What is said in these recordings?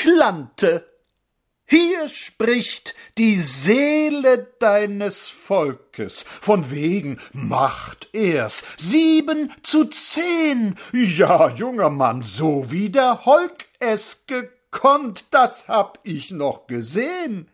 Klante. Hier spricht die Seele deines Volkes, von wegen macht er's sieben zu zehn. Ja, junger Mann, so wie der Holk es gekonnt, das hab ich noch gesehn.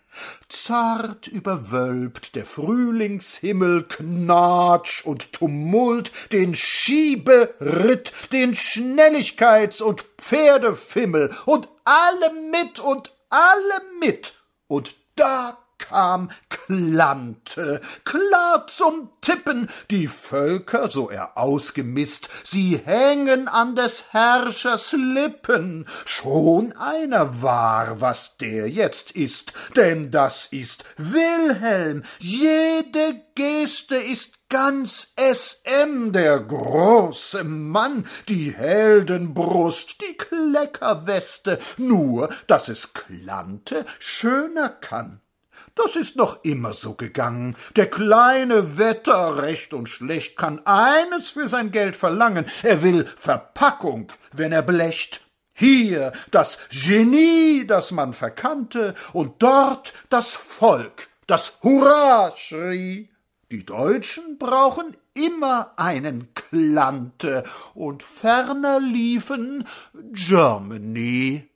Zart überwölbt der Frühlingshimmel Knatsch und Tumult, den Schieberitt, den Schnelligkeits- und Pferdefimmel und alle mit und alle mit, und da kam Klante, klar zum Tippen, die Völker, so er ausgemisst, sie hängen an des Herrschers Lippen. Schon einer war, was der jetzt ist, denn das ist Wilhelm, jede Geste ist ganz SM, der große Mann, die Heldenbrust, die Kleckerweste, nur, dass es Klante schöner kann. Das ist noch immer so gegangen. Der kleine Wetter, recht und schlecht, kann eines für sein Geld verlangen. Er will Verpackung, wenn er blecht. Hier das Genie, das man verkannte, und dort das Volk, das Hurra schrie. Die Deutschen brauchen immer einen Klante, und ferner liefen Germany